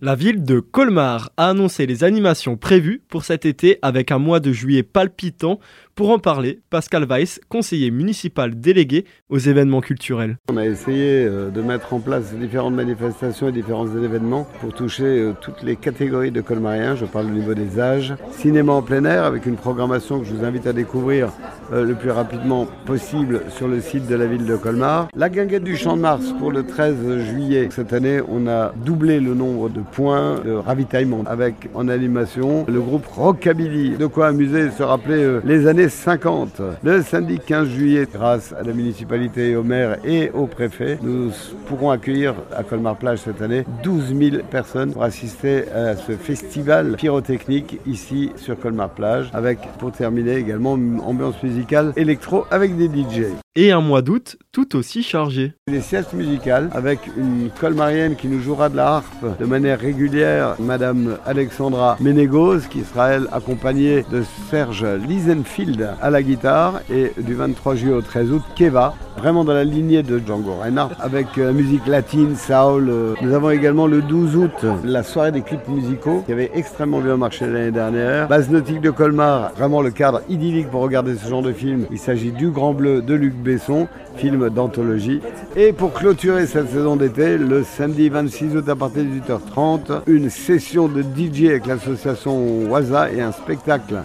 La ville de Colmar a annoncé les animations prévues pour cet été avec un mois de juillet palpitant. Pour en parler, Pascal Weiss, conseiller municipal délégué aux événements culturels. On a essayé euh, de mettre en place différentes manifestations et différents événements pour toucher euh, toutes les catégories de colmariens. Je parle au niveau des âges. Cinéma en plein air avec une programmation que je vous invite à découvrir euh, le plus rapidement possible sur le site de la ville de Colmar. La guinguette du Champ de Mars pour le 13 juillet. Cette année, on a doublé le nombre de points de ravitaillement avec en animation le groupe Rockabilly. De quoi amuser et se rappeler les années 50. Le samedi 15 juillet, grâce à la municipalité, au maire et au préfet, nous pourrons accueillir à Colmar-Plage cette année 12 000 personnes pour assister à ce festival pyrotechnique ici sur Colmar-Plage, avec pour terminer également ambiance musicale électro avec des DJ. Et un mois d'août tout aussi chargé. Des siestes musicales avec une colmarienne qui nous jouera de la harpe de manière régulière, Madame Alexandra Ménégose, qui sera elle accompagnée de Serge Liesenfield à la guitare et du 23 juillet au 13 août, Keva, vraiment dans la lignée de Django Reinhardt, avec euh, musique latine, soul. Euh. Nous avons également le 12 août la soirée des clips musicaux qui avait extrêmement bien marché l'année dernière. Base nautique de Colmar, vraiment le cadre idyllique pour regarder ce genre de film. Il s'agit du Grand Bleu de Luc Besson, film d'anthologie. Et pour clôturer cette saison d'été, le samedi 26 août à partir de 18h30, une session de DJ avec l'association Waza et un spectacle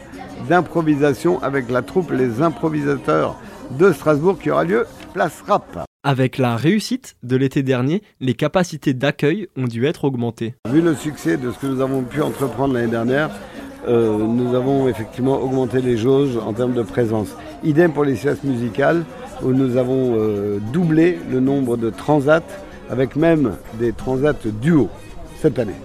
d'improvisation avec la troupe Les Improvisateurs de Strasbourg qui aura lieu place Rap. Avec la réussite de l'été dernier, les capacités d'accueil ont dû être augmentées. Vu le succès de ce que nous avons pu entreprendre l'année dernière, euh, nous avons effectivement augmenté les jauges en termes de présence. Idem pour les siestes musicales, où nous avons euh, doublé le nombre de transats, avec même des transats duo cette année.